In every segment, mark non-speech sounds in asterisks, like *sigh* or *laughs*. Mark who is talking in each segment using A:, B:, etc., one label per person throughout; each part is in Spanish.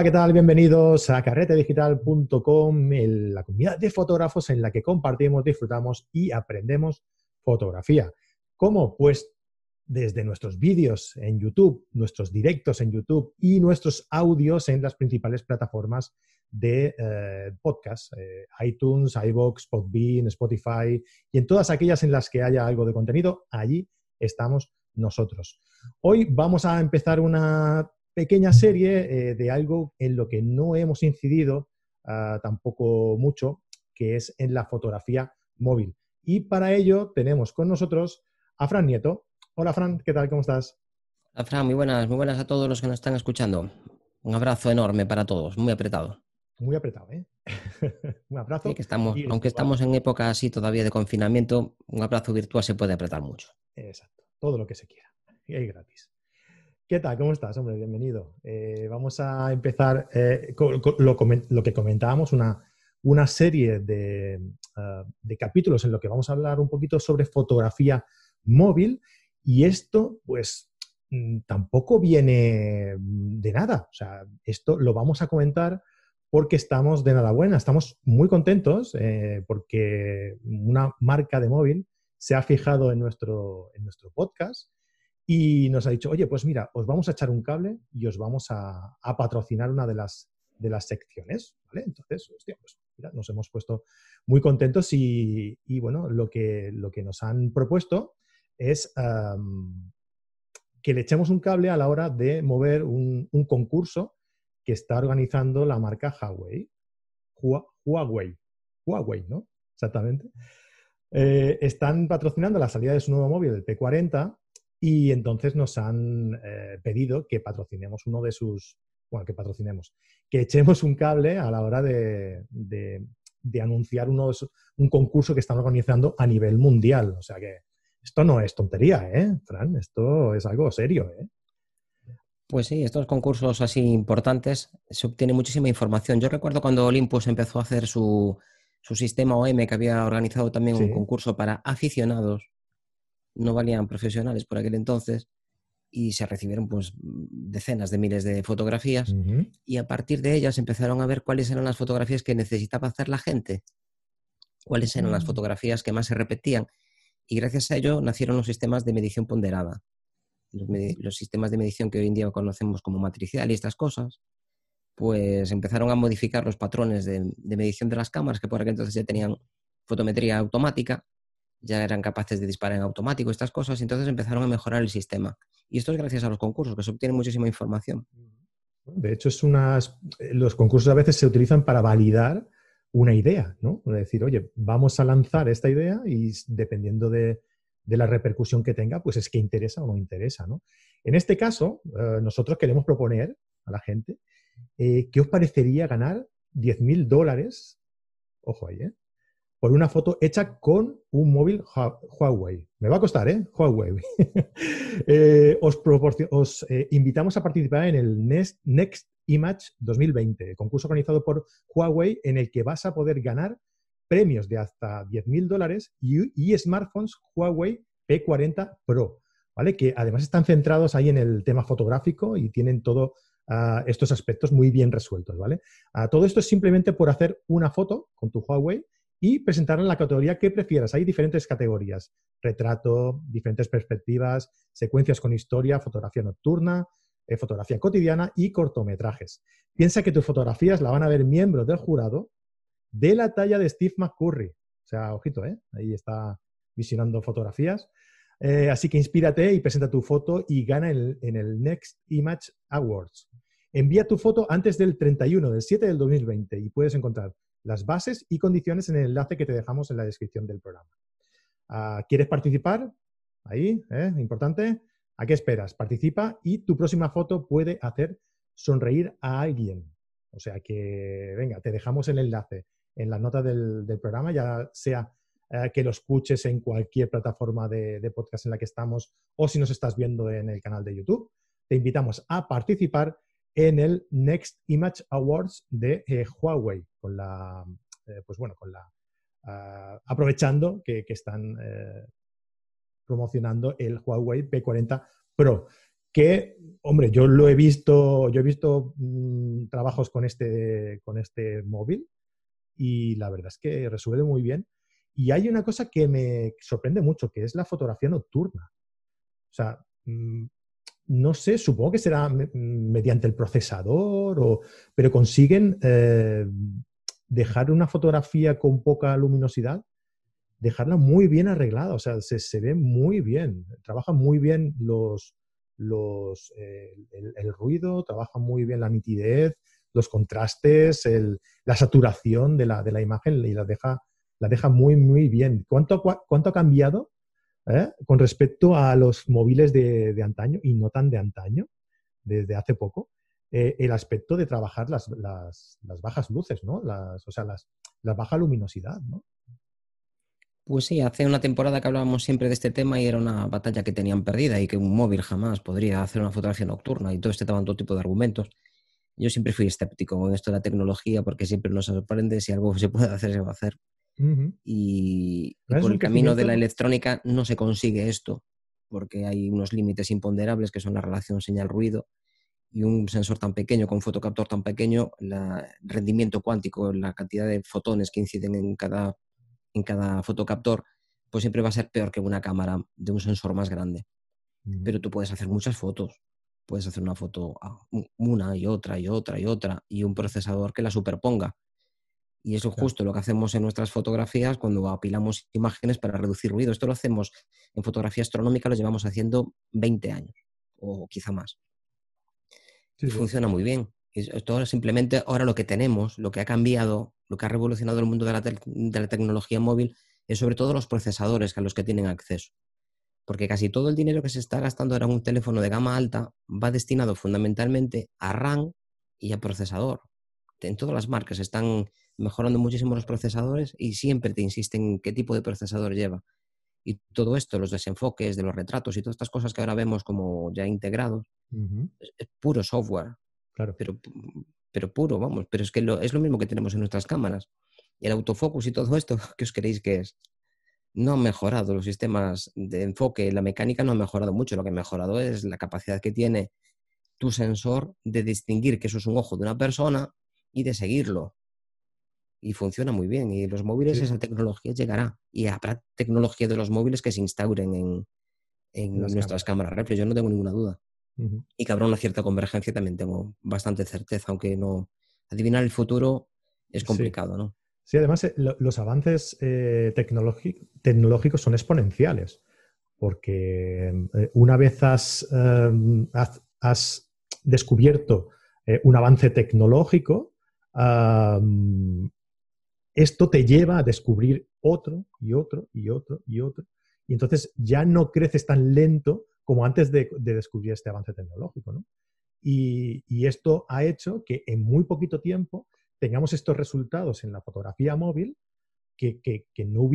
A: Hola, ¿qué tal? Bienvenidos a carretedigital.com, la comunidad de fotógrafos en la que compartimos, disfrutamos y aprendemos fotografía. ¿Cómo? Pues desde nuestros vídeos en YouTube, nuestros directos en YouTube y nuestros audios en las principales plataformas de eh, podcast, eh, iTunes, iVoox, Podbean, Spotify y en todas aquellas en las que haya algo de contenido, allí estamos nosotros. Hoy vamos a empezar una pequeña serie eh, de algo en lo que no hemos incidido ah, tampoco mucho, que es en la fotografía móvil. Y para ello tenemos con nosotros a Fran Nieto. Hola Fran, ¿qué tal? ¿Cómo estás?
B: Hola Fran, muy buenas, muy buenas a todos los que nos están escuchando. Un abrazo enorme para todos, muy apretado.
A: Muy apretado, ¿eh? *laughs* un abrazo.
B: que estamos, aunque estamos en época así todavía de confinamiento, un abrazo virtual se puede apretar mucho.
A: Exacto, todo lo que se quiera. Y es gratis. ¿Qué tal? ¿Cómo estás, hombre? Bienvenido. Eh, vamos a empezar eh, con, lo, que comentábamos, una, serie ah, de, capítulos en lo que vamos a hablar un poquito sobre fotografía móvil y esto, pues, mm, tampoco viene de nada. O sea, esto lo vamos a comentar porque estamos de nada buena, estamos muy contentos eh, porque una marca de móvil se ha fijado en nuestro, en nuestro podcast y nos ha dicho, oye, pues mira, os vamos a echar un cable y os vamos a, patrocinar una de las, de las secciones, ¿vale? Entonces, hostia, pues mira, nos hemos puesto muy contentos y, bueno, lo que, lo que nos han propuesto es que le echemos un cable a la hora de mover un, concurso que está organizando la marca Huawei. Huawei, Huawei, ¿no? Exactamente. Eh, están patrocinando la salida de su nuevo móvil, el P40, y entonces nos han eh, pedido que patrocinemos uno de sus, bueno, que patrocinemos, que echemos un cable a la hora de, anunciar uno un concurso que están organizando a nivel mundial. O sea que esto no es tontería, ¿eh, Fran? Esto es algo serio, ¿eh?
B: Pues sí, estos concursos así importantes se obtiene muchísima información. Yo recuerdo cuando Olympus empezó a hacer su, sistema OM, que había organizado también un concurso para aficionados no valían profesionales por aquel entonces y se recibieron pues decenas de miles de fotografías y a partir de ellas empezaron a ver cuáles eran las fotografías que necesitaba hacer la gente, cuáles eran las mm. fotografías que más se repetían y gracias a ello nacieron los sistemas de medición ponderada, los, sistemas de medición que hoy en día conocemos como matricial y estas cosas, pues empezaron a modificar los patrones de, de medición de las cámaras que por aquel entonces ya tenían fotometría automática ya eran capaces de disparar en automático, estas cosas, y entonces empezaron a mejorar el sistema. Y esto es gracias a los concursos, que se obtiene muchísima información.
A: De hecho, es unas, los concursos a veces se utilizan para validar una idea, ¿no? Es decir, oye, vamos a lanzar esta idea y dependiendo de, la repercusión que tenga, pues es que interesa o no interesa, ¿no? En este caso, eh, nosotros queremos proponer a la gente eh, qué os parecería ganar 10.000 dólares, ojo ahí, ¿eh? Por una foto hecha con un móvil Huawei. Me va a costar, ¿eh? Huawei. *laughs* Eh, os, eh, invitamos a participar en el Next, Image 2020, concurso organizado por Huawei en el que vas a poder ganar premios de hasta 10.000 dólares y, smartphones Huawei P40 Pro, ¿vale? Que además están centrados ahí en el tema fotográfico y tienen todos ah, estos aspectos muy bien resueltos, ¿vale? Ah, todo esto es simplemente por hacer una foto con tu Huawei y presentarla en la categoría que prefieras. Hay diferentes categorías, retrato, diferentes perspectivas, secuencias con historia, fotografía nocturna, eh, fotografía cotidiana y cortometrajes. Piensa que tus fotografías la van a ver miembros del jurado de la talla de Steve McCurry. O sea, ojito, ¿eh? ahí está visionando fotografías. Eh, así que inspírate y presenta tu foto y gana en el Next Image Awards. Envía tu foto antes del 31 del 7 del 2020 y puedes encontrar las bases y condiciones en el enlace que te dejamos en la descripción del programa. Ah, ¿Quieres participar? Ahí, ¿eh? importante. ¿A qué esperas? Participa y tu próxima foto puede hacer sonreír a alguien. O sea que, venga, te dejamos el enlace en la nota del, programa, ya sea eh, que lo escuches en cualquier plataforma de, podcast en la que estamos o si nos estás viendo en el canal de YouTube. Te invitamos a participar en el Next Image Awards de eh, Huawei, con la, eh, pues bueno, con la, ah, aprovechando que, están eh, promocionando el Huawei P40 Pro, que, hombre, yo lo he visto, yo he visto mm, trabajos con este, con este móvil y la verdad es que resuelve muy bien. Y hay una cosa que me sorprende mucho, que es la fotografía nocturna. O sea, mm, no sé, supongo que será mediante el procesador, o, pero consiguen eh, dejar una fotografía con poca luminosidad, dejarla muy bien arreglada, o sea, se, ve muy bien, trabaja muy bien los, los, eh, el, ruido, trabaja muy bien la nitidez, los contrastes, la saturación de la, de la, imagen y la deja, la deja muy, muy bien. ¿Cuánto, cuánto ha cambiado ¿eh? con respecto a los móviles de, antaño y no tan de antaño, desde hace poco, eh, el aspecto de trabajar las, bajas luces, ¿no? Las, o sea, las, la baja luminosidad, ¿no?
B: Pues sí, hace una temporada que hablábamos siempre de este tema y era una batalla que tenían perdida y que un móvil jamás podría hacer una fotografía nocturna y todo este todo tipo de argumentos. Yo siempre fui escéptico con esto de la tecnología porque siempre nos sorprende si algo se puede hacer, se va a hacer. Y, por el camino de la electrónica no se consigue esto, porque hay unos límites imponderables que son la relación señal-ruido y un sensor tan pequeño con un fotocaptor tan pequeño, el rendimiento cuántico, la cantidad de fotones que inciden en cada, en cada fotocaptor, pues siempre va a ser peor que una cámara de un sensor más grande. Pero tú puedes hacer muchas fotos. Puedes hacer una foto una y otra y otra y otra y un procesador que la superponga y eso es justo lo que hacemos en nuestras fotografías cuando apilamos imágenes para reducir ruido. Esto lo hacemos en fotografía astronómica, lo llevamos haciendo 20 años o quizá más. Funciona muy bien. Esto simplemente ahora lo que tenemos, lo que ha cambiado, lo que ha revolucionado el mundo de la, de la tecnología móvil es sobre todo los procesadores a los que tienen acceso. Porque casi todo el dinero que se está gastando ahora en un teléfono de gama alta va destinado fundamentalmente a RAM y a procesador. En todas las marcas están mejorando muchísimo los procesadores y siempre te insisten qué tipo de procesador lleva. Y todo esto, los desenfoques de los retratos y todas estas cosas que ahora vemos como ya integrados, es, puro software.
A: Claro.
B: Pero, pero puro, vamos. Pero es que es lo mismo que tenemos en nuestras cámaras. El autofocus y todo esto, *laughs* ¿qué os creéis que es? No han mejorado los sistemas de enfoque, la mecánica no ha mejorado mucho. Lo que ha mejorado es la capacidad que tiene tu sensor de distinguir que eso es un ojo de una persona y de seguirlo y funciona muy bien. Y los móviles, esa tecnología llegará. Y habrá tecnología de los móviles que se instauren en, en nuestras cámaras, reflex, yo no tengo ninguna duda. Y que habrá una cierta convergencia también tengo bastante certeza, aunque no. Adivinar el futuro es complicado, ¿no?
A: Sí, además eh, los avances eh, tecnológicos son exponenciales, porque eh, una vez has, has, descubierto un avance tecnológico, esto te lleva a descubrir otro y otro y otro y otro. Y entonces ya no creces tan lento como antes de, descubrir este avance tecnológico. Y, esto ha hecho que en muy poquito tiempo tengamos estos resultados en la fotografía móvil que, no,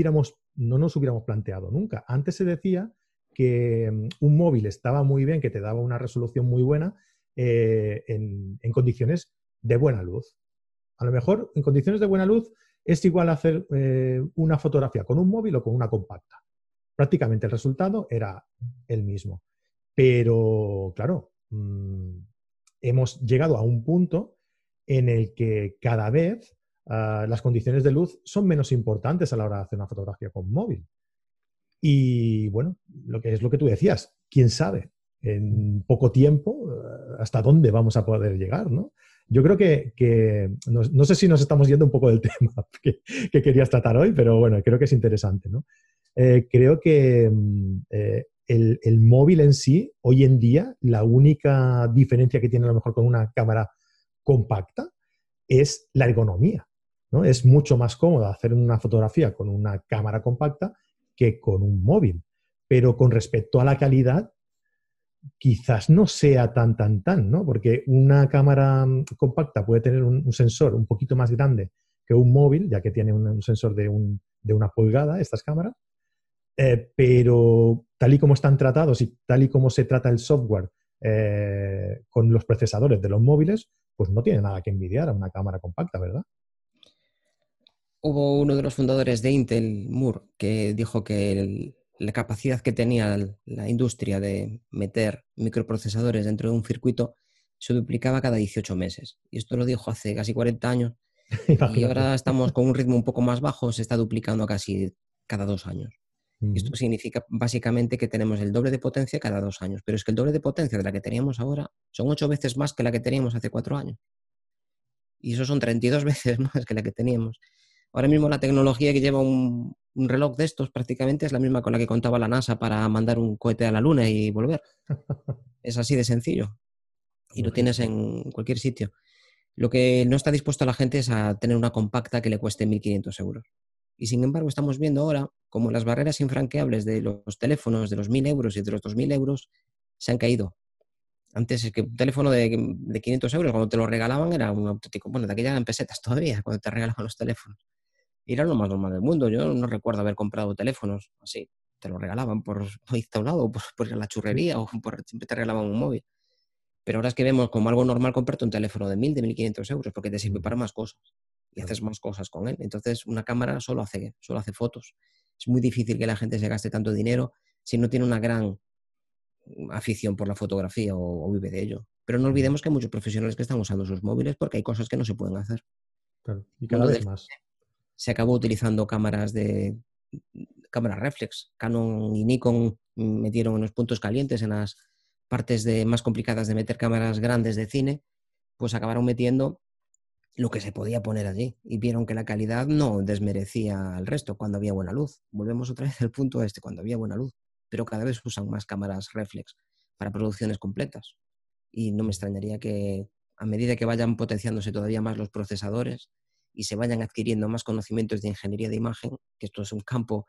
A: no nos hubiéramos planteado nunca. Antes se decía que mm, un móvil estaba muy bien, que te daba una resolución muy buena eh, en condiciones de buena luz. A lo mejor en condiciones de buena luz es igual hacer eh, una fotografía con un móvil o con una compacta. Prácticamente el resultado era el mismo. Pero, claro, mm, hemos llegado a un punto en el que cada vez ah, las condiciones de luz son menos importantes a la hora de hacer una fotografía con móvil. Y bueno, lo que es lo que tú decías, quién sabe en poco tiempo ah, hasta dónde vamos a poder llegar, ¿no? Yo creo que, no, sé si nos estamos yendo un poco del *laughs* tema que, querías tratar hoy, pero bueno, creo que es interesante. ¿no? Eh, creo que mm, eh, el, móvil en sí, hoy en día, la única diferencia que tiene a lo mejor con una cámara compacta es la ergonomía. ¿no? Es mucho más cómodo hacer una fotografía con una cámara compacta que con un móvil. Pero con respecto a la calidad, quizás no sea tan, tan, tan, ¿no? Porque una cámara mm, compacta puede tener un, sensor un poquito más grande que un móvil, ya que tiene un, sensor de, una pulgada, estas cámaras, eh, pero tal y como están tratados y tal y como se trata el software eh, con los procesadores de los móviles, pues no tiene nada que envidiar a una cámara compacta, ¿verdad?
B: Hubo uno de los fundadores de Intel, Moore, que dijo que el, la capacidad que tenía la industria de meter microprocesadores dentro de un circuito se duplicaba cada 18 meses. Y esto lo dijo hace casi 40 años. *laughs* y ahora estamos con un ritmo un poco más bajo, se está duplicando casi cada dos años. Esto significa básicamente que tenemos el doble de potencia cada dos años, pero es que el doble de potencia de la que teníamos ahora son ocho veces más que la que teníamos hace cuatro años. Y eso son 32 *laughs* veces más que la que teníamos. Ahora mismo la tecnología que lleva un, reloj de estos prácticamente es la misma con la que contaba la NASA para mandar un cohete a la Luna y volver. *laughs* es así de sencillo. Y lo tienes en cualquier sitio. Lo que no está dispuesto la gente es a tener una compacta que le cueste 1.500 euros. Y sin embargo, estamos viendo ahora como las barreras infranqueables de los teléfonos de los 1.000 euros y de los 2.000 euros se han caído. Antes es que un teléfono de, 500 euros, cuando te lo regalaban, era un auténtico. Bueno, de aquella eran pesetas todavía, cuando te regalaban los teléfonos. Y era lo más normal del mundo. Yo no recuerdo haber comprado teléfonos así. Te lo regalaban por *laughs* a un lado, por, por la churrería, o por, siempre te regalaban un móvil. Pero ahora es que vemos como algo normal comprarte un teléfono de 1.000, de 1.500 euros, porque te sirve para más cosas y haces más cosas con él. Entonces, una cámara solo hace, solo hace fotos. Es muy difícil que la gente se gaste tanto dinero si no tiene una gran afición por la fotografía o, vive de ello. Pero no olvidemos que hay muchos profesionales que están usando sus móviles porque hay cosas que no se pueden hacer.
A: y cada vez más.
B: Se acabó utilizando cámaras de cámaras reflex. Canon y Nikon metieron unos puntos calientes en las partes de, más complicadas de meter cámaras grandes de cine, pues acabaron metiendo lo que se podía poner allí y vieron que la calidad no desmerecía al resto cuando había buena luz. Volvemos otra vez al punto este, cuando había buena luz, pero cada vez usan más cámaras reflex para producciones completas. Y no me extrañaría que a medida que vayan potenciándose todavía más los procesadores y se vayan adquiriendo más conocimientos de ingeniería de imagen, que esto es un campo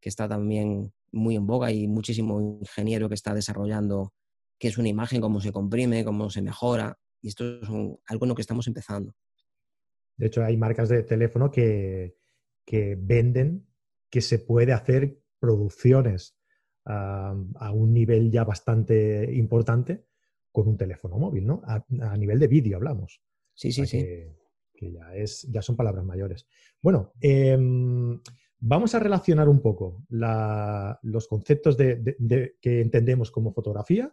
B: que está también muy en boga y muchísimo ingeniero que está desarrollando qué es una imagen, cómo se comprime, cómo se mejora, y esto es algo en lo que estamos empezando.
A: De hecho, hay marcas de teléfono que, venden que se puede hacer producciones a un nivel ya bastante importante con un teléfono móvil, ¿no? A, nivel de vídeo hablamos.
B: Sí, sí, sí.
A: Que, ya, es, ya son palabras mayores. Bueno, em, vamos a relacionar un poco los conceptos de, que entendemos como fotografía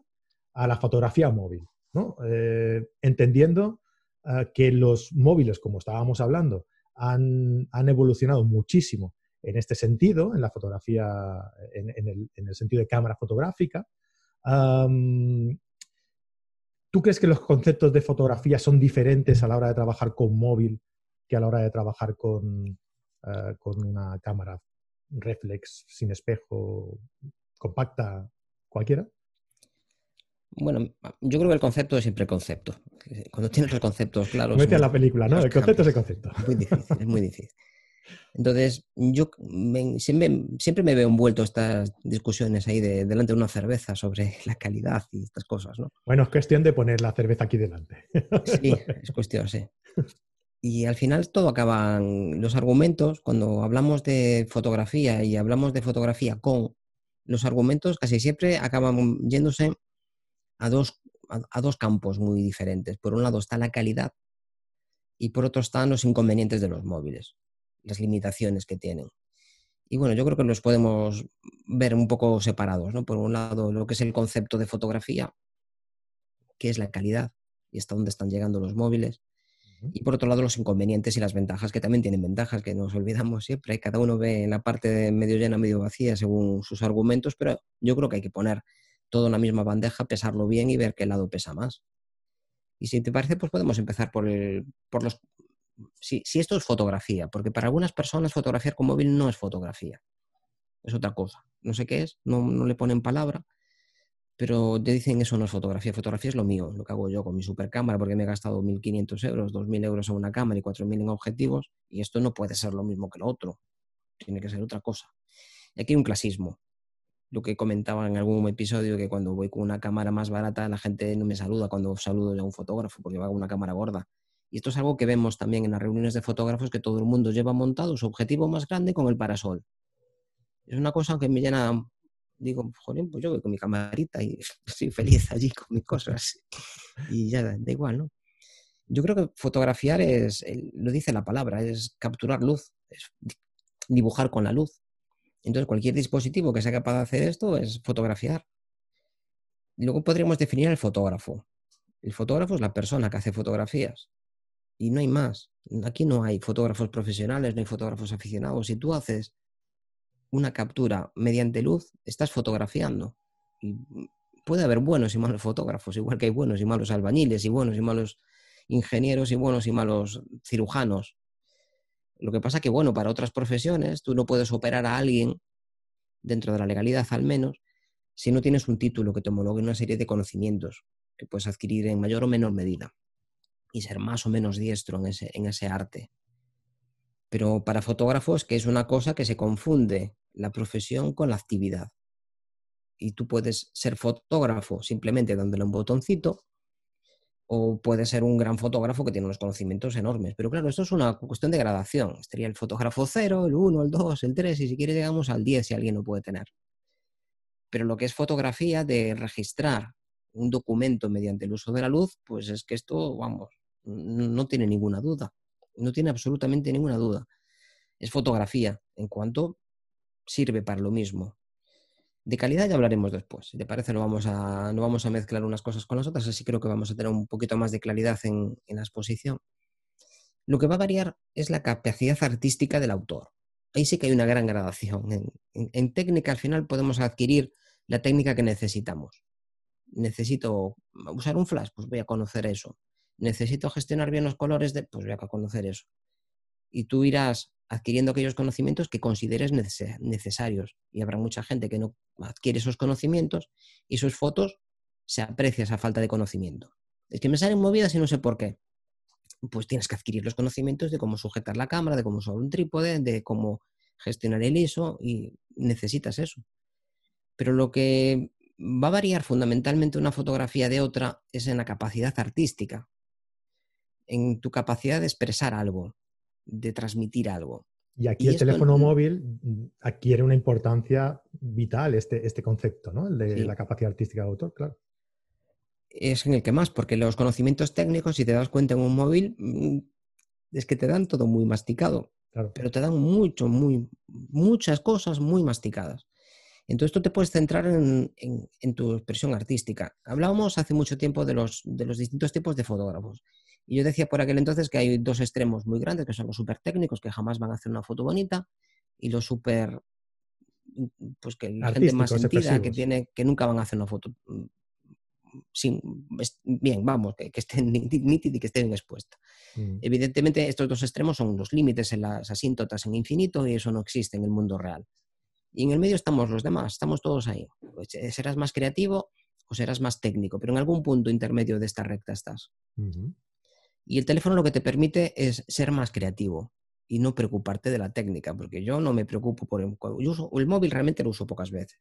A: a la fotografía móvil, ¿no? Eh, entendiendo Ah, que los móviles, como estábamos hablando, han, evolucionado muchísimo en este sentido, en la fotografía, en, el, sentido de cámara fotográfica. ¿Tú crees que los conceptos de fotografía son diferentes a la hora de trabajar con móvil que a la hora de trabajar con, ah, con una cámara reflex, sin espejo, compacta, cualquiera?
B: Bueno, yo creo que el concepto es siempre concepto. Cuando tienes los conceptos claros.
A: Mete a la película, ¿no? El concepto es el concepto.
B: Es muy difícil, es muy difícil. Entonces, yo siempre, me veo envuelto en estas discusiones ahí de, delante de una cerveza sobre *laughs* la calidad y estas cosas, ¿no?
A: Bueno, es cuestión de poner la cerveza aquí delante. *laughs*
B: Sí, es cuestión, sí. Y al final todo acaban los argumentos, cuando hablamos de fotografía y hablamos de fotografía con, los argumentos casi siempre acaban yéndose a dos, a, dos campos muy diferentes. Por un lado está la calidad y por otro están los inconvenientes de los móviles, las limitaciones que tienen. Y bueno, yo creo que los podemos ver un poco separados, ¿no? Por un lado, lo que es el concepto de fotografía, que es la calidad y hasta dónde están llegando los móviles. Y por otro lado, los inconvenientes y las ventajas, que también tienen ventajas, que nos olvidamos siempre. Cada uno ve en la parte medio llena, medio vacía, según sus argumentos, pero yo creo que hay que poner todo en la misma bandeja, pesarlo bien y ver qué lado pesa más. Y si te parece, pues podemos empezar por, el, por los... Si, esto es fotografía, porque para algunas personas fotografiar con móvil no es fotografía, es otra cosa. No sé qué es, no, no le ponen palabra, pero te dicen eso no es fotografía. Fotografía es lo mío, lo que hago yo con mi supercámara, porque me he gastado 1.500 euros, 2.000 euros en una cámara y 4.000 en objetivos, y esto no puede ser lo mismo que lo otro, tiene que ser otra cosa. Y aquí hay un clasismo lo que comentaba en algún episodio, que cuando voy con una cámara más barata, la gente no me saluda cuando saludo a un fotógrafo, porque va con una cámara gorda. Y esto es algo que vemos también en las reuniones de fotógrafos, que todo el mundo lleva montado su objetivo más grande con el parasol. Es una cosa que me llena, digo, joder, pues yo voy con mi camarita y *laughs* estoy feliz allí con mis cosas. Y ya da igual, ¿no? Yo creo que fotografiar es, lo dice la palabra, es capturar luz, es dibujar con la luz. Entonces, cualquier dispositivo que sea capaz de hacer esto es fotografiar. Luego podríamos definir el fotógrafo. El fotógrafo es la persona que hace fotografías y no hay más. Aquí no hay fotógrafos profesionales, no hay fotógrafos aficionados. Si tú haces una captura mediante luz, estás fotografiando. Y puede haber buenos y malos fotógrafos, igual que hay buenos y malos albañiles, y buenos y malos ingenieros, y buenos y malos cirujanos. Lo que pasa que, bueno, para otras profesiones tú no puedes operar a alguien, dentro de la legalidad al menos, si no tienes un título que te homologue una serie de conocimientos que puedes adquirir en mayor o menor medida y ser más o menos diestro en ese, en ese arte. Pero para fotógrafos, que es una cosa que se confunde la profesión con la actividad. Y tú puedes ser fotógrafo simplemente dándole un botoncito, o puedes ser un gran fotógrafo que tiene unos conocimientos enormes. Pero claro, esto es una cuestión de gradación. Estaría el fotógrafo 0, el 1, el 2, el 3, y si quieres llegamos al 10 si alguien lo puede tener. Pero lo que es fotografía de registrar un documento mediante el uso de la luz, pues es que esto, vamos, no tiene ninguna duda, no tiene absolutamente ninguna duda. Es fotografía, en cuanto sirve para lo mismo. De calidad ya hablaremos después. Si te parece, no vamos a, no vamos a mezclar unas cosas con las otras, así creo que vamos a tener un poquito más de claridad en, la exposición. Lo que va a variar es la capacidad artística del autor. Ahí sí que hay una gran gradación. en técnica, al final, podemos adquirir la técnica que necesitamos. Necesito usar un flash, pues voy a conocer eso necesito gestionar bien los colores, de, pues voy a conocer eso. Y tú irás adquiriendo aquellos conocimientos que consideres necesarios. Y habrá mucha gente que no adquiere esos conocimientos y sus fotos se aprecia esa falta de conocimiento. Es que me salen movidas y no sé por qué. Pues tienes que adquirir los conocimientos de cómo sujetar la cámara, de cómo usar un trípode, de cómo gestionar el ISO y necesitas eso. Pero lo que va a variar fundamentalmente una fotografía de otra es en la capacidad artística en tu capacidad de expresar algo, de transmitir algo.
A: Y aquí el teléfono móvil mm, adquiere una importancia vital, este, este concepto, ¿no? El de la capacidad artística de autor, claro.
B: Es en el que más, porque los conocimientos técnicos, si te das cuenta en un móvil, mm, es que te dan todo muy masticado. Pero te dan mucho, muy, muchas cosas muy masticadas. Entonces tú te puedes centrar en, tu expresión artística. Hablábamos hace mucho tiempo de los, de los distintos tipos de fotógrafos. Y yo decía por aquel entonces que hay dos extremos muy grandes, que son los súper técnicos, que jamás van a hacer una foto bonita, y los súper, pues que la gente más sentida, que, tiene, que nunca van a hacer una foto mm, sin, bien, vamos, que, estén nítidas y que estén *laughs* expuestas. Mm. Evidentemente, estos dos extremos son los límites en las asíntotas en infinito y eso no existe en el mundo real. Y en el medio estamos los demás, estamos todos ahí. Pues, eh, serás más creativo o serás más técnico, pero en algún punto intermedio de esta recta estás. Y el teléfono lo que te permite es ser más creativo y no preocuparte de la técnica, porque yo no me preocupo por el, uso, el móvil realmente lo uso pocas veces.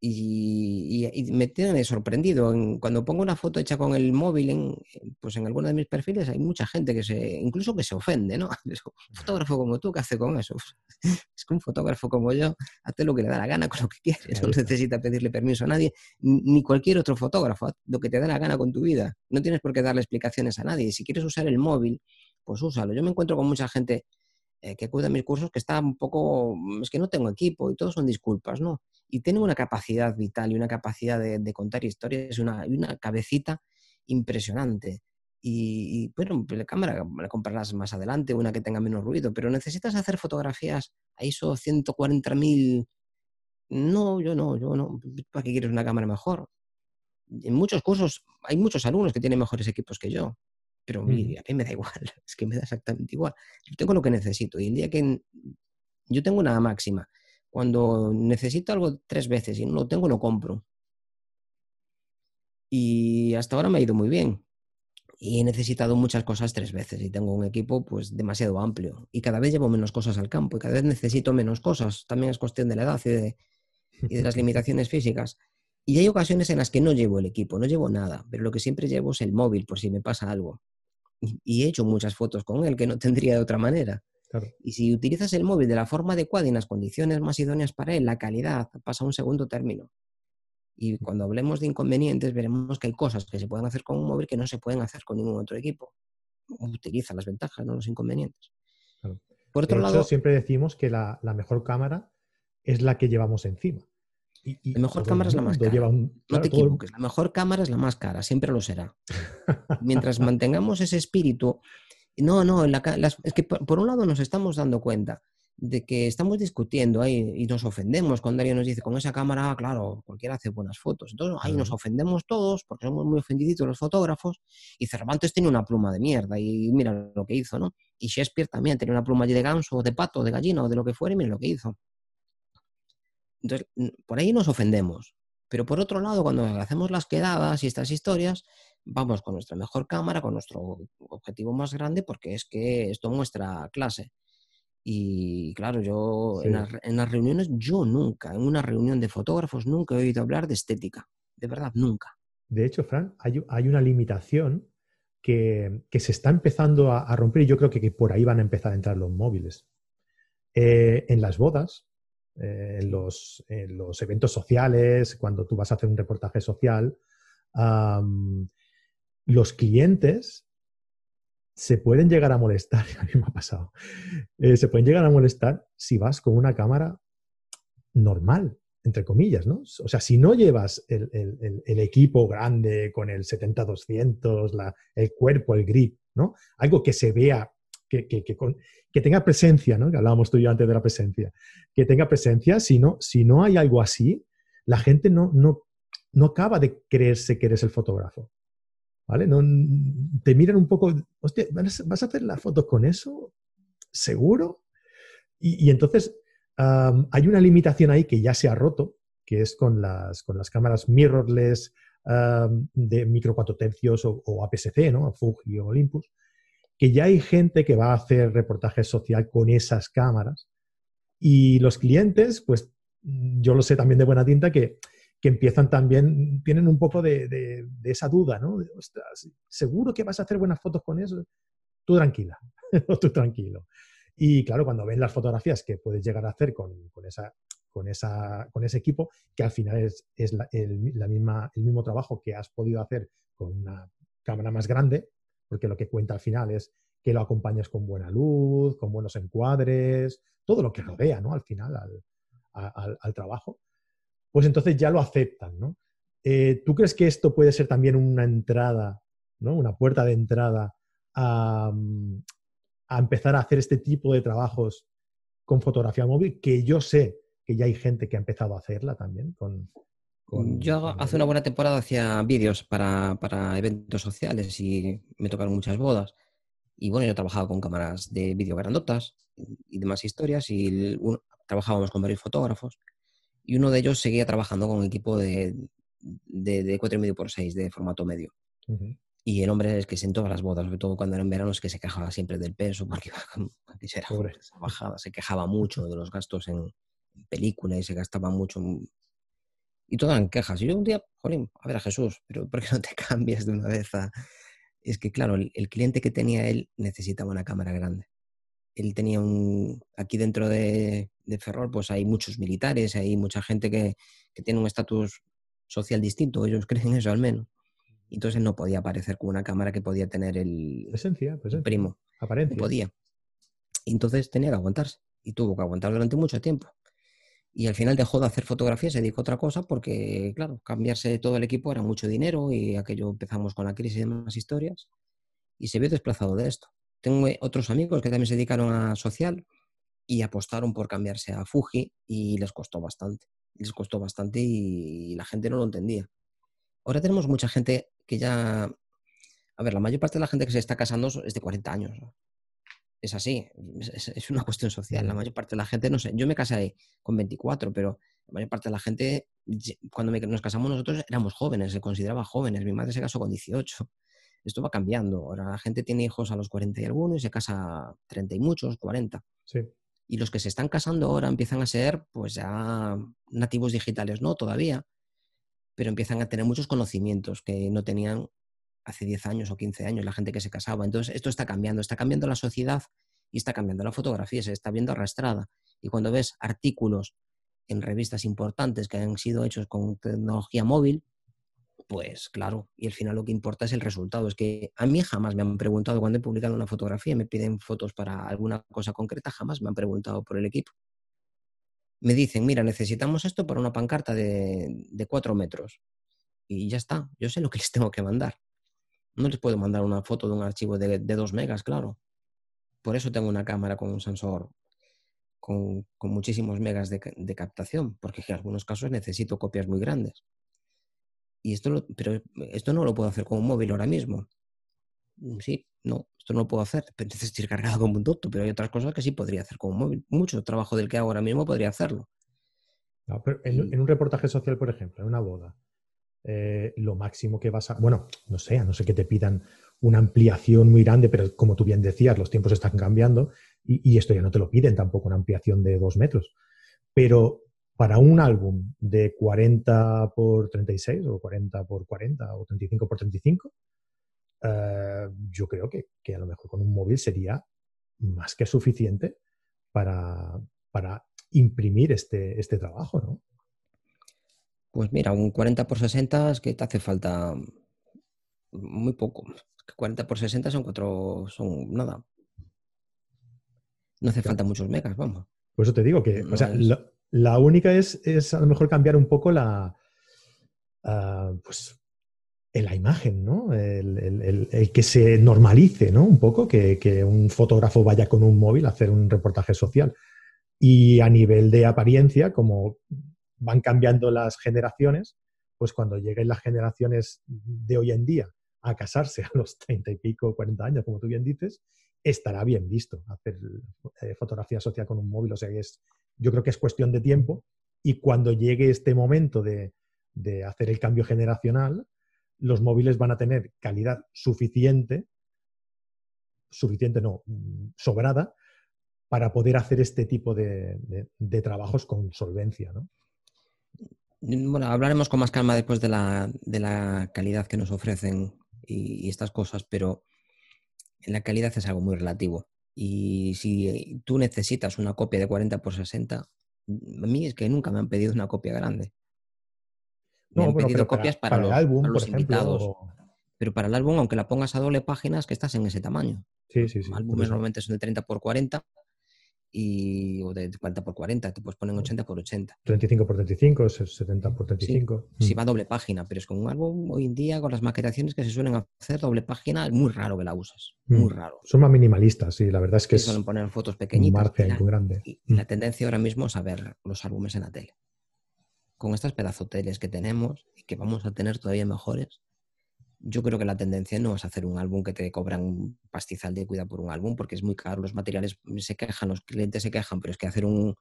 B: Y, me tiene sorprendido. cuando pongo una foto hecha con el móvil, en, pues en alguno de mis perfiles hay mucha gente que se, incluso que se ofende, ¿no? *laughs* Un fotógrafo como tú, ¿qué hace con eso? *laughs* Es que un fotógrafo como yo hace lo que le da la gana con lo que quiere, no necesita pedirle permiso a nadie, ni cualquier otro fotógrafo, lo que te da la gana con tu vida. No tienes por qué darle explicaciones a nadie. Si quieres usar el móvil, pues úsalo. Yo me encuentro con mucha gente eh, que acude a mis cursos que está un poco, es que no tengo equipo y todo son disculpas, ¿no? y tiene una capacidad vital y una capacidad de, contar historias, una, una cabecita impresionante. Y, bueno, pues la cámara la comprarás más adelante, una que tenga menos ruido, pero necesitas hacer fotografías a ISO 140.000. No, yo no, yo no. ¿Para qué quieres una cámara mejor? En muchos cursos hay muchos alumnos que tienen mejores equipos que yo, pero a mí me da igual, *laughs* es que me da exactamente igual. Yo tengo lo que necesito y el día que yo tengo una máxima, cuando necesito algo tres veces y no lo tengo, lo compro. Y hasta ahora me ha ido muy bien. Y he necesitado muchas cosas tres veces y tengo un equipo pues demasiado amplio. Y cada vez llevo menos cosas al campo y cada vez necesito menos cosas. También es cuestión de la edad y de, y de las *laughs* limitaciones físicas. Y hay ocasiones en las que no llevo el equipo, no llevo nada, pero lo que siempre llevo es el móvil por si me pasa algo. Y he hecho muchas fotos con él que no *laughs* tendría de otra manera. Y si utilizas el móvil de la forma adecuada y en las condiciones más idóneas para él, la calidad pasa a un segundo término. Y cuando hablemos de inconvenientes, veremos que hay cosas que se pueden hacer con un móvil que no se pueden hacer con ningún otro equipo. Utiliza las ventajas, no los inconvenientes.
A: Por otro lado, siempre decimos que la, mejor cámara es la que llevamos encima.
B: La mejor cámara es la más cara. no te equivoques, la mejor cámara es la más cara, siempre lo será. *laughs* Mientras mantengamos ese espíritu, no, no, es que por, un lado nos estamos dando cuenta de que estamos discutiendo ahí y nos ofendemos cuando alguien nos dice con esa cámara, claro, cualquiera hace buenas fotos. Entonces ahí nos ofendemos todos porque somos muy ofendiditos los fotógrafos y Cervantes tiene una pluma de mierda y mira lo que hizo, ¿no? Y Shakespeare también tenía una pluma allí de ganso, de pato, de gallina o de lo que fuera y mira lo que hizo. Entonces, por ahí nos ofendemos. Pero por otro lado, cuando hacemos las quedadas y estas historias, vamos con nuestra mejor cámara, con nuestro objetivo más grande, porque es que esto muestra clase. Y claro, yo en, las, reuniones, yo nunca, en una reunión de fotógrafos, nunca he oído hablar de estética. De verdad, nunca.
A: De hecho, Fran, hay, una limitación que, se está empezando a, romper y yo creo que, por ahí van a empezar a entrar los móviles. Eh, en las bodas, eh, en, los, eventos sociales, cuando tú vas a hacer un reportaje social, los clientes se pueden llegar a molestar, *laughs* a mí me ha pasado, eh, se pueden llegar a molestar si vas con una cámara normal, entre comillas, ¿no? O sea, si no llevas el, equipo grande con el 70-200, el cuerpo, el grip, ¿no? Algo que se vea que, tenga presencia, ¿no? Que hablábamos tú y yo antes de la presencia. Que tenga presencia, si no, si no hay algo así, la gente no, no, no acaba de creerse que eres el fotógrafo. ¿Vale? No, te miran un poco, hostia, ¿vas a hacer las fotos con eso? ¿Seguro? Y, entonces hay una limitación ahí que ya se ha roto, que es con las, con las cámaras mirrorless de micro 4 tercios o, o APS-C, ¿no? Fuji o Olympus, que ya hay gente que va a hacer reportaje social con esas cámaras y los clientes, pues yo lo sé también de buena tinta que, empiezan también, tienen un poco de, esa duda, ¿no? ¿seguro que vas a hacer buenas fotos con eso? Tú tranquila, *laughs* tú tranquilo. Y claro, cuando ven las fotografías que puedes llegar a hacer con, esa, con, esa, con ese equipo, que al final es, el, la misma, el mismo trabajo que has podido hacer con una cámara más grande, porque lo que cuenta al final es que lo acompañes con buena luz, con buenos encuadres, todo lo que rodea, ¿no? Al final, al, trabajo, pues entonces ya lo aceptan, ¿no? Eh, ¿Tú crees que esto puede ser también una entrada, ¿no? Una puerta de entrada a, a empezar a hacer este tipo de trabajos con fotografía móvil, que yo sé que ya hay gente que ha empezado a hacerla también con,
B: yo hace una buena temporada hacía vídeos para, eventos sociales y me tocaron muchas bodas. Y bueno, yo trabajaba con cámaras de vídeo grandotas y demás historias y trabajábamos con varios fotógrafos y uno de ellos seguía trabajando con un equipo de, de, de 4,5 por 6 de formato medio. Y el hombre es que en todas las bodas, sobre todo cuando eran veranos, que se quejaba siempre del peso, porque era bajada, se quejaba mucho de los gastos en, en película y se gastaba mucho y todas en quejas. Y yo un día, jolín, a ver a Jesús, pero ¿por qué no te *laughs* cambias de una vez a...? Es que, claro, el, cliente que tenía él necesitaba una cámara grande. Él tenía un... Aquí dentro de, de Ferrol, pues hay muchos militares, hay mucha gente que, que tiene un estatus social distinto, ellos *laughs* creen eso al menos. Entonces no podía aparecer con una cámara que podía tener el,
A: presencia, presencia.
B: primo.
A: Aparencia.
B: No podía. entonces tenía que aguantarse. Y tuvo que aguantar durante mucho tiempo. Y al final dejó de hacer fotografía, se dedicó a otra cosa porque, claro, cambiarse todo el equipo era mucho dinero y aquello empezamos con la crisis y demás historias. Y se vio desplazado de esto. Tengo otros amigos que también se dedicaron a social y apostaron por cambiarse a Fuji y les costó bastante. Les costó bastante y la gente no lo entendía. Ahora tenemos mucha gente que ya... A ver, la mayor parte de la gente que se está casando es de 40 años es así, es, una cuestión social. La mayor parte de la gente, no sé, yo me casé con 24, pero la mayor parte de la gente, cuando nos casamos nosotros éramos jóvenes, se consideraba jóvenes. Mi madre se casó con 18. Esto va cambiando. Ahora la gente tiene hijos a los 40 y algunos y se casa 30 y muchos, 40. Y los que se están casando ahora empiezan a ser, pues ya nativos digitales, no todavía, pero empiezan a tener muchos conocimientos que no tenían hace 10 años o 15 años, la gente que se casaba. Entonces, esto está cambiando, está cambiando la sociedad y está cambiando la fotografía, se está viendo arrastrada. Y cuando ves artículos en revistas importantes que han sido hechos con tecnología móvil, pues claro, y al final lo que importa es el resultado. Es que a mí jamás me han preguntado cuando he publicado una fotografía, me piden fotos para alguna cosa concreta, jamás me han preguntado por el equipo. me dicen, mira, necesitamos esto para una pancarta de, de cuatro metros. Y ya está, yo sé lo que les tengo que mandar. No les puedo mandar una foto de un archivo de, de dos megas, claro. Por eso tengo una cámara con un sensor con, muchísimos megas de, captación, porque en algunos casos necesito copias muy grandes. Y esto pero esto no lo puedo hacer con un móvil ahora mismo. Mm, sí, no, esto no lo puedo hacer. Necesito ir cargado como un doctor, pero hay otras cosas que sí podría hacer con un móvil. Mucho trabajo del que hago ahora mismo podría hacerlo.
A: en, un reportaje social, por ejemplo, en una boda, eh, lo máximo que vas a. Bueno, no sé, a no sé que te pidan una ampliación muy grande, pero como tú bien decías, los tiempos están cambiando y, esto ya no te lo piden tampoco, una ampliación de dos metros. Pero para un álbum de 40 por 36 o 40 por 40 o 35 por 35, eh, yo creo que, a lo mejor con un móvil sería más que suficiente para, para imprimir este, este trabajo, ¿no?
B: Pues mira, un 40 por 60 es que te hace falta muy poco. 40 por 60 son cuatro, son nada. No hace falta muchos megas, vamos.
A: Por eso te digo que, o sea, la, única es, es, a lo mejor cambiar un poco la, uh, pues, la imagen, ¿no? El, que se normalice, ¿no? Un poco, que, que, un fotógrafo vaya con un móvil a hacer un reportaje social. Y a nivel de apariencia, como van cambiando las generaciones, pues cuando lleguen las generaciones de hoy en día a casarse a los 30 y pico, 40 años, como tú bien dices, estará bien visto hacer eh, fotografía social con un móvil. O sea, es, yo creo que es cuestión de tiempo y cuando llegue este momento de, hacer el cambio generacional, los móviles van a tener calidad suficiente, suficiente no, sobrada, para poder hacer este tipo de, trabajos con solvencia. ¿no?
B: Bueno, hablaremos con más calma después de la, de la calidad que nos ofrecen y, estas cosas, pero la calidad es algo muy relativo. Y si tú necesitas una copia de 40 por 60, a mí es que nunca me han pedido una copia grande. Me han pedido copias para, los, álbum, los invitados. Pero para el álbum, aunque la pongas a doble página, es que estás en ese tamaño.
A: Sí, sí, sí.
B: Álbumes normalmente son de 30 por 40 y, o de 40 por 40, te puedes poner 80 por 80.
A: 35 por 35, 70 por 35.
B: Sí, mm. va doble página, pero es con un álbum hoy en día, con las maquetaciones que se suelen hacer, doble página, es muy raro que la uses. Muy mm. raro.
A: Son más minimalistas, sí, la verdad es que
B: suelen poner fotos pequeñitas.
A: margen muy grande.
B: Y, la mm. tendencia ahora mismo es a ver los álbumes en la tele. Con estas pedazoteles que tenemos y que vamos a tener todavía mejores, yo creo que la tendencia no es hacer un álbum que te cobran un pastizal de cuidado por un álbum, porque es muy caro, los materiales se quejan, los clientes se quejan, pero es que hacer un,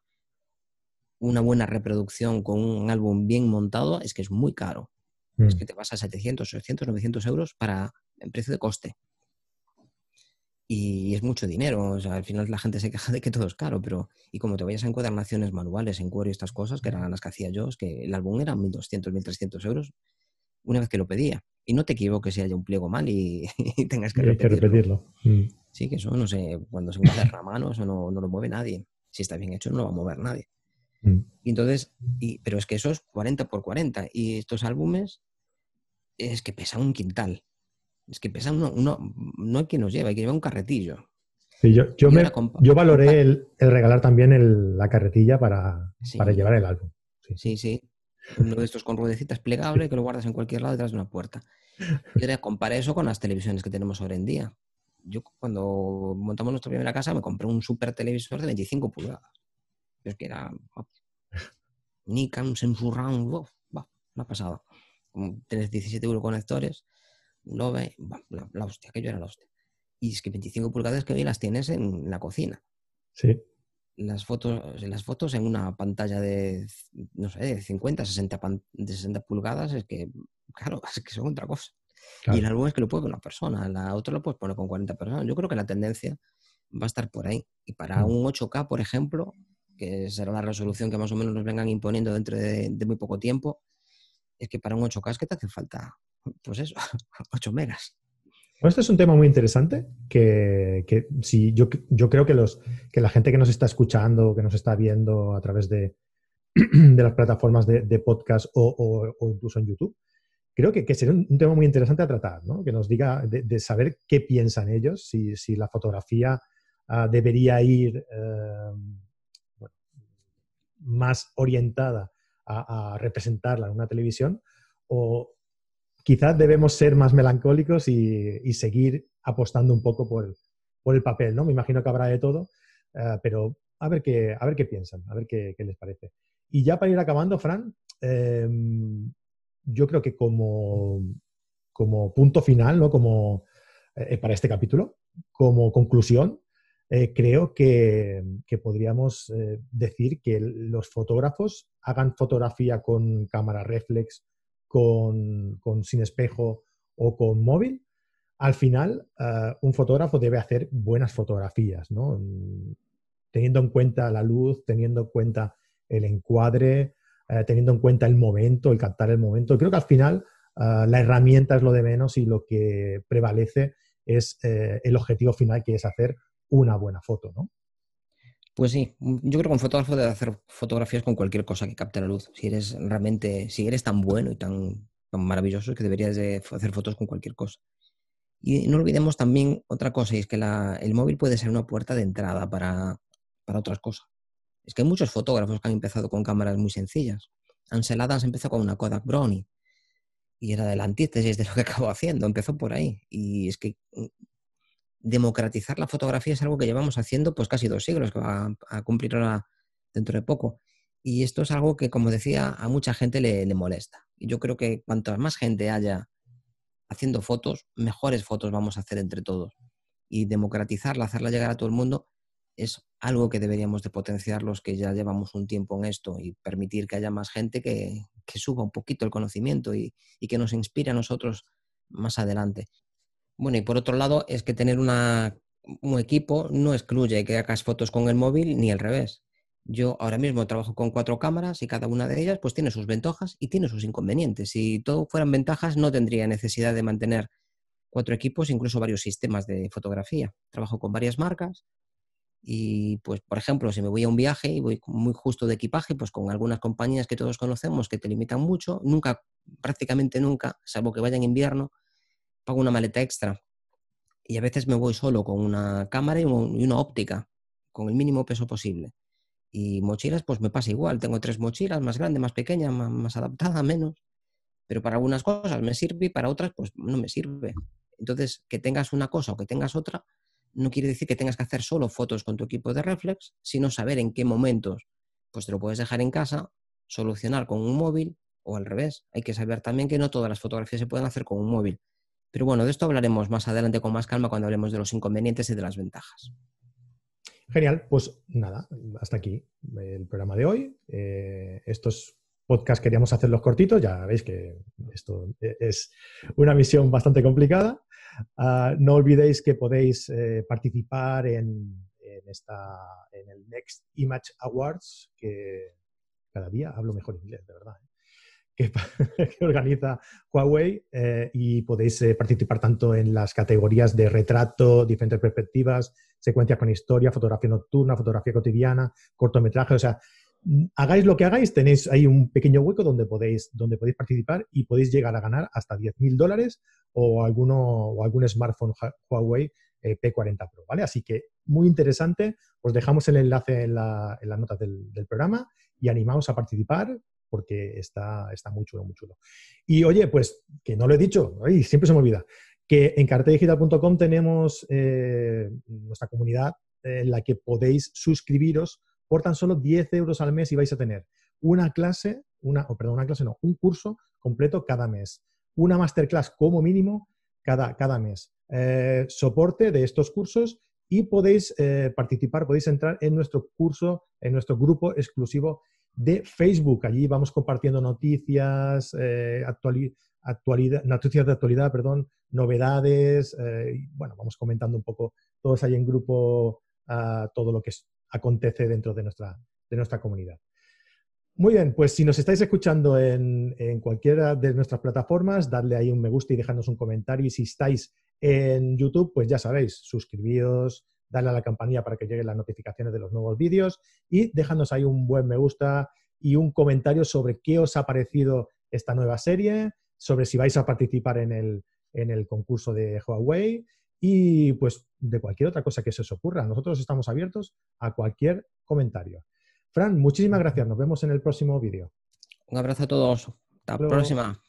B: una buena reproducción con un álbum bien montado es que es muy caro. Es mm. que te vas a 700, 800, 900 euros para el precio de coste. Y es mucho dinero. O sea, al final la gente se queja de que todo es caro, pero y como te vayas a encuadernaciones manuales en cuero y estas cosas, que eran las que hacía yo, es que el álbum era 1.200, 1.300 euros una vez que lo pedía. Y no te equivoques si haya un pliego mal y, *laughs* tengas que repetirlo. Mm. Sí, que eso no sé, cuando se mueve la mano, eso no, lo mueve nadie. Si está bien hecho, no lo va a mover nadie. Mm. Y entonces, y, pero es que eso es 40 por 40. Y estos álbumes es que pesan un quintal. Es que pesan uno, no hay quien los lleva, hay que llevar un carretillo.
A: yo, yo, me, yo valoré el, regalar también la carretilla para, para llevar el álbum.
B: sí, sí uno de estos con ruedecitas plegable que lo guardas en cualquier lado detrás de una puerta. Y ahora compara eso con las televisiones que tenemos ahora en día. Yo cuando montamos nuestra primera casa me compré un super televisor de 25 pulgadas. Es que era Nikon, Samsung Round, una pasada. Tienes 17 euros conectores, lo ve, la, la, hostia, aquello era la hostia. Y es que 25 pulgadas que hoy las tienes en la cocina.
A: Sí
B: las fotos, las fotos en una pantalla de, no sé, de 50, 60, de 60 pulgadas, es que, claro, *laughs* es que son otra cosa. Y el álbum es que lo puede con una persona, la otra lo puedes poner con 40 personas. Yo creo que la tendencia va a estar por ahí. Y para mm. un 8K, por ejemplo, que será la resolución que más o menos nos vengan imponiendo dentro de, de muy poco tiempo, es que para un 8K es que te hace falta, pues eso, *laughs* 8 megas.
A: Bueno, este es un tema muy interesante que, si yo, yo, creo que, los, que la gente que nos está escuchando, que nos está viendo a través de, *clears throat* de las plataformas de, podcast o, incluso en YouTube, creo que, sería un, tema muy interesante a tratar, ¿no? que nos diga de, saber qué piensan ellos, si, si la fotografía ah, debería ir, eh, más orientada a, representarla en una televisión, o quizás debemos ser más melancólicos y, seguir apostando un poco por, el papel, ¿no? Me imagino que habrá de todo, eh, pero a ver, qué, a ver qué piensan, a ver qué, les parece. Y ya para ir acabando, Fran, em, yo creo que como, como punto final, ¿no? Como eh, para este capítulo, como conclusión, eh, creo que, podríamos eh, decir que los fotógrafos hagan fotografía con cámara reflex, con, sin espejo o con móvil. Al final, eh, un fotógrafo debe hacer buenas fotografías, ¿no? teniendo en cuenta la luz, teniendo en cuenta el encuadre, teniendo en cuenta el momento, el captar el momento. Creo que al final la herramienta es lo de menos y lo que prevalece es el objetivo final que es hacer una buena foto, ¿no?
B: Pues sí, mm, yo creo que un fotógrafo debe hacer fotografías con cualquier cosa que capte la luz. Si eres realmente, si eres tan bueno y tan, maravilloso, que deberías de hacer fotos con cualquier cosa. Y no olvidemos también otra cosa, y es que el móvil puede ser una puerta de entrada para, para otras cosas. Es que hay muchos fotógrafos que han empezado con cámaras muy sencillas. Ansel Adams empezó con una Kodak Brownie y era de la antítesis de lo que acabó haciendo, empezó por ahí. Y es que mm, democratizar la fotografía es algo que llevamos haciendo pues casi dos siglos, que va a, cumplir ahora dentro de poco. Y esto es algo que, como decía, a mucha gente le, molesta. Y yo creo que cuanto más gente haya haciendo fotos, mejores fotos vamos a hacer entre todos. Y democratizarla, hacerla llegar a todo el mundo, es algo que deberíamos de potenciar los que ya llevamos un tiempo en esto y permitir que haya más gente que, suba un poquito el conocimiento y, que nos inspire a nosotros más adelante. Bueno, y por otro lado, es que tener un equipo no excluye que hagas fotos con el móvil ni al revés. Yo ahora mismo trabajo con cuatro cámaras y cada una de ellas pues tiene sus ventajas y tiene sus inconvenientes. Si todo fueran ventajas, no tendría necesidad de mantener cuatro equipos, incluso varios sistemas de fotografía. Trabajo con varias marcas y, pues, por ejemplo, si me voy a un viaje y voy muy justo de equipaje, pues con algunas compañías que todos conocemos que te limitan mucho, nunca, prácticamente nunca, salvo que vaya en invierno, pago una maleta extra. Y a veces me voy solo con una cámara y, una óptica, con el mínimo peso posible. Y mochilas, pues me pasa igual. Tengo tres mochilas, más grande, más pequeña, más, adaptada, menos. Pero para algunas cosas me sirve y para otras, pues no me sirve. Entonces, que tengas una cosa o que tengas otra, no quiere decir que tengas que hacer solo fotos con tu equipo de reflex, sino saber en qué momentos, pues te lo puedes dejar en casa, solucionar con un móvil o al revés. Hay que saber también que no todas las fotografías se pueden hacer con un móvil. Pero bueno, de esto hablaremos más adelante con más calma cuando hablemos de los inconvenientes y de las ventajas.
A: Genial, pues nada, hasta aquí el programa de hoy. Eh, estos podcasts queríamos hacerlos cortitos, ya veis que esto es una misión bastante complicada. Ah, no olvidéis que podéis eh, participar en, esta, en el Next Image Awards, que cada día hablo mejor inglés, de verdad. ¿eh? *laughs* que, organiza Huawei eh, y podéis eh, participar tanto en las categorías de retrato, diferentes perspectivas, secuencias con historia, fotografía nocturna, fotografía cotidiana, cortometraje, o sea, mm, hagáis lo que hagáis, tenéis ahí un pequeño hueco donde podéis, donde podéis participar y podéis llegar a ganar hasta 10.000 dólares o, alguno, o algún smartphone Huawei eh, P40 Pro, ¿vale? Así que muy interesante, os dejamos el enlace en, en las notas del, del programa y animaos a participar, porque está, está muy chulo, muy chulo. Y oye, pues que no lo he dicho, siempre se me olvida, que en cartedigital.com tenemos eh, nuestra comunidad en la que podéis suscribiros por tan solo 10 euros al mes y vais a tener una clase, una, perdón, una clase no, un curso completo cada mes, una masterclass como mínimo cada, cada mes, eh, soporte de estos cursos y podéis eh, participar, podéis entrar en nuestro curso, en nuestro grupo exclusivo de Facebook. Allí vamos compartiendo noticias, eh, actualidad, noticias de actualidad, perdón, novedades. Eh, bueno, vamos comentando un poco todos ahí en grupo ah, todo lo que acontece dentro de nuestra, de nuestra comunidad. Muy bien, pues si nos estáis escuchando en, en, cualquiera de nuestras plataformas, dadle ahí un me gusta y dejadnos un comentario. Y si estáis en YouTube, pues ya sabéis, suscribíos, darle a la campanilla para que lleguen las notificaciones de los nuevos vídeos y dejadnos ahí un buen me gusta y un comentario sobre qué os ha parecido esta nueva serie, sobre si vais a participar en el, en el concurso de Huawei y pues de cualquier otra cosa que se os ocurra. Nosotros estamos abiertos a cualquier comentario. Fran, muchísimas gracias. Nos vemos en el próximo vídeo.
B: Un abrazo a todos. Hasta la próxima.